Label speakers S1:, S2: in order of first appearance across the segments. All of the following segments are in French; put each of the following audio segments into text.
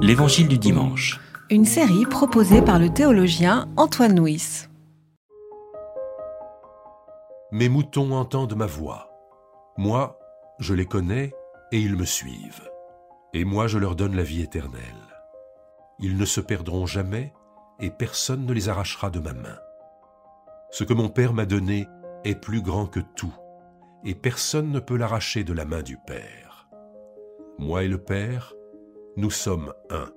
S1: L'Évangile du dimanche.
S2: Une série proposée par le théologien Antoine Nuis.
S3: Mes moutons entendent ma voix. Moi, je les connais et ils me suivent. Et moi, je leur donne la vie éternelle. Ils ne se perdront jamais et personne ne les arrachera de ma main. Ce que mon Père m'a donné est plus grand que tout, et personne ne peut l'arracher de la main du Père. Moi et le Père, nous sommes un.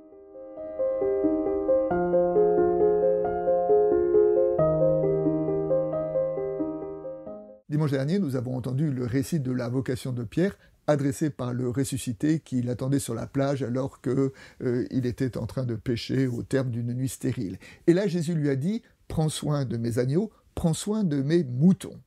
S4: Dimanche dernier, nous avons entendu le récit de la vocation de Pierre adressé par le ressuscité qui l'attendait sur la plage alors qu'il euh, était en train de pêcher au terme d'une nuit stérile. Et là, Jésus lui a dit, prends soin de mes agneaux, prends soin de mes moutons.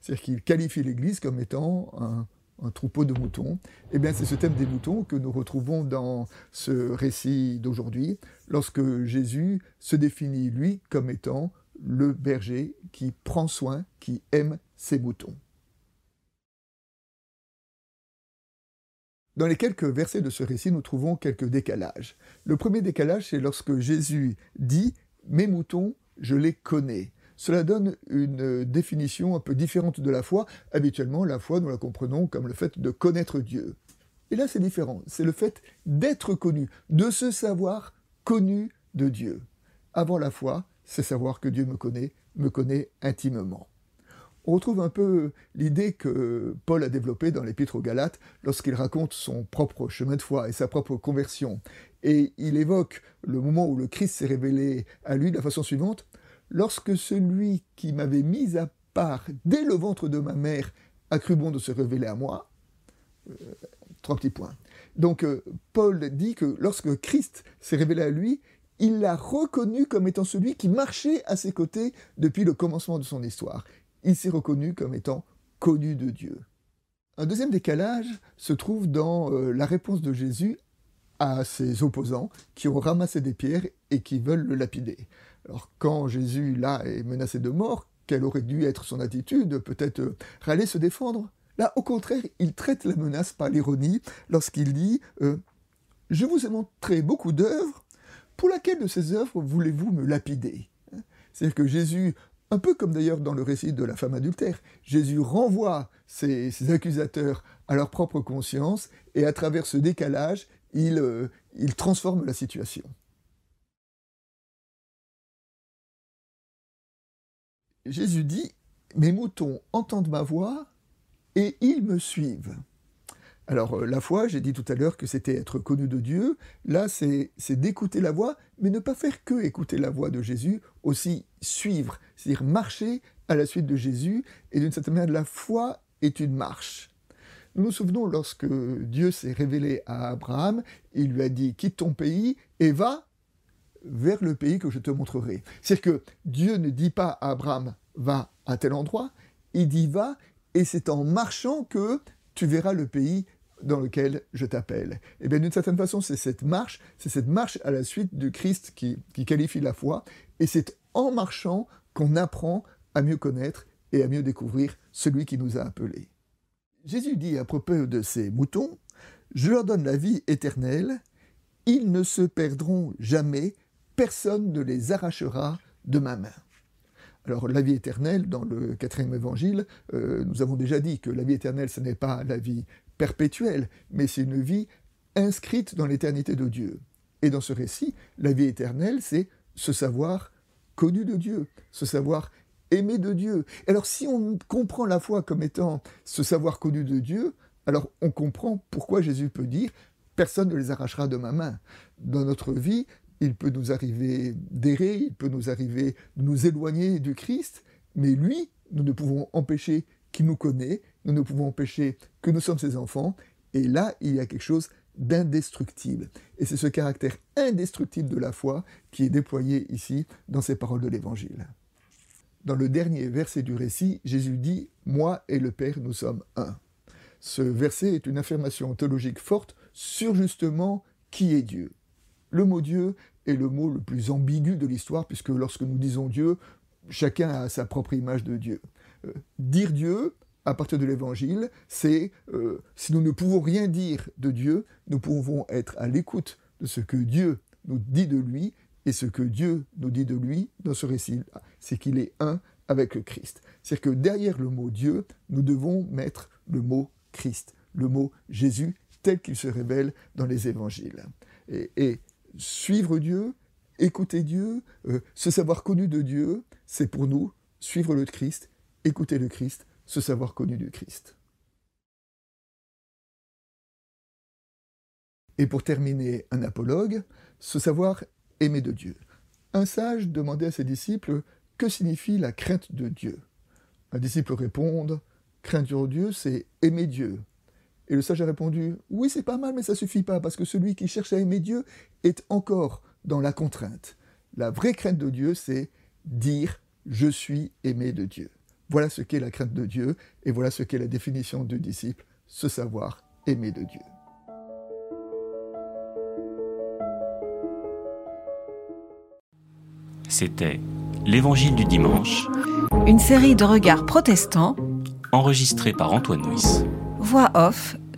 S4: C'est-à-dire qu'il qualifie l'Église comme étant un, un troupeau de moutons. Eh bien, c'est ce thème des moutons que nous retrouvons dans ce récit d'aujourd'hui, lorsque Jésus se définit, lui, comme étant le berger qui prend soin, qui aime ses moutons. Dans les quelques versets de ce récit, nous trouvons quelques décalages. Le premier décalage, c'est lorsque Jésus dit Mes moutons, je les connais. Cela donne une définition un peu différente de la foi. Habituellement, la foi, nous la comprenons comme le fait de connaître Dieu. Et là, c'est différent. C'est le fait d'être connu, de se savoir connu de Dieu. Avant la foi, c'est savoir que Dieu me connaît, me connaît intimement on retrouve un peu l'idée que Paul a développée dans l'Épître aux Galates lorsqu'il raconte son propre chemin de foi et sa propre conversion. Et il évoque le moment où le Christ s'est révélé à lui de la façon suivante Lorsque celui qui m'avait mis à part dès le ventre de ma mère a cru bon de se révéler à moi. Euh, trois petits points. Donc euh, Paul dit que lorsque Christ s'est révélé à lui, il l'a reconnu comme étant celui qui marchait à ses côtés depuis le commencement de son histoire il s'est reconnu comme étant connu de Dieu. Un deuxième décalage se trouve dans euh, la réponse de Jésus à ses opposants qui ont ramassé des pierres et qui veulent le lapider. Alors quand Jésus là est menacé de mort, quelle aurait dû être son attitude? Peut-être euh, râler, se défendre? Là, au contraire, il traite la menace par l'ironie lorsqu'il dit euh, Je vous ai montré beaucoup d'œuvres, pour laquelle de ces œuvres voulez-vous me lapider C'est-à-dire que Jésus un peu comme d'ailleurs dans le récit de la femme adultère, Jésus renvoie ses, accusateurs à leur propre conscience et à travers ce décalage, il, euh, il transforme la situation. Jésus dit, Mes moutons entendent ma voix et ils me suivent. Alors euh, la foi, j'ai dit tout à l'heure que c'était être connu de Dieu, là c'est d'écouter la voix, mais ne pas faire que écouter la voix de Jésus, aussi suivre, c'est-à-dire marcher à la suite de Jésus, et d'une certaine manière la foi est une marche. Nous nous souvenons lorsque Dieu s'est révélé à Abraham, il lui a dit quitte ton pays et va vers le pays que je te montrerai. C'est-à-dire que Dieu ne dit pas à Abraham va à tel endroit, il dit va, et c'est en marchant que tu verras le pays dans lequel je t'appelle. Et eh bien d'une certaine façon, c'est cette marche, c'est cette marche à la suite du Christ qui, qui qualifie la foi, et c'est en marchant qu'on apprend à mieux connaître et à mieux découvrir celui qui nous a appelés. Jésus dit à propos de ces moutons, Je leur donne la vie éternelle, ils ne se perdront jamais, personne ne les arrachera de ma main. Alors la vie éternelle, dans le quatrième évangile, euh, nous avons déjà dit que la vie éternelle, ce n'est pas la vie perpétuelle, mais c'est une vie inscrite dans l'éternité de Dieu. Et dans ce récit, la vie éternelle, c'est ce savoir connu de Dieu, ce savoir aimé de Dieu. Alors si on comprend la foi comme étant ce savoir connu de Dieu, alors on comprend pourquoi Jésus peut dire personne ne les arrachera de ma main. Dans notre vie, il peut nous arriver d'errer, il peut nous arriver de nous éloigner du Christ, mais lui, nous ne pouvons empêcher qu'il nous connaît, nous ne pouvons empêcher que nous sommes ses enfants, et là, il y a quelque chose d'indestructible. Et c'est ce caractère indestructible de la foi qui est déployé ici dans ces paroles de l'Évangile. Dans le dernier verset du récit, Jésus dit ⁇ Moi et le Père, nous sommes un ⁇ Ce verset est une affirmation théologique forte sur justement qui est Dieu. Le mot Dieu est le mot le plus ambigu de l'histoire, puisque lorsque nous disons Dieu, chacun a sa propre image de Dieu. Euh, dire Dieu, à partir de l'Évangile, c'est, euh, si nous ne pouvons rien dire de Dieu, nous pouvons être à l'écoute de ce que Dieu nous dit de lui et ce que Dieu nous dit de lui dans ce récit, c'est qu'il est un avec le Christ. C'est que derrière le mot Dieu, nous devons mettre le mot Christ, le mot Jésus tel qu'il se révèle dans les évangiles. Suivre Dieu, écouter Dieu, euh, se savoir connu de Dieu, c'est pour nous suivre le Christ, écouter le Christ, se savoir connu du Christ. Et pour terminer, un apologue, se savoir aimer de Dieu. Un sage demandait à ses disciples que signifie la crainte de Dieu? Un disciple répond Craindre Dieu, c'est aimer Dieu. Et le sage a répondu Oui, c'est pas mal, mais ça suffit pas, parce que celui qui cherche à aimer Dieu est encore dans la contrainte. La vraie crainte de Dieu, c'est dire Je suis aimé de Dieu. Voilà ce qu'est la crainte de Dieu, et voilà ce qu'est la définition du disciple, se savoir aimer de Dieu.
S1: C'était L'Évangile du dimanche,
S2: une série de regards protestants,
S1: enregistrée par Antoine Nuis.
S2: Voix off,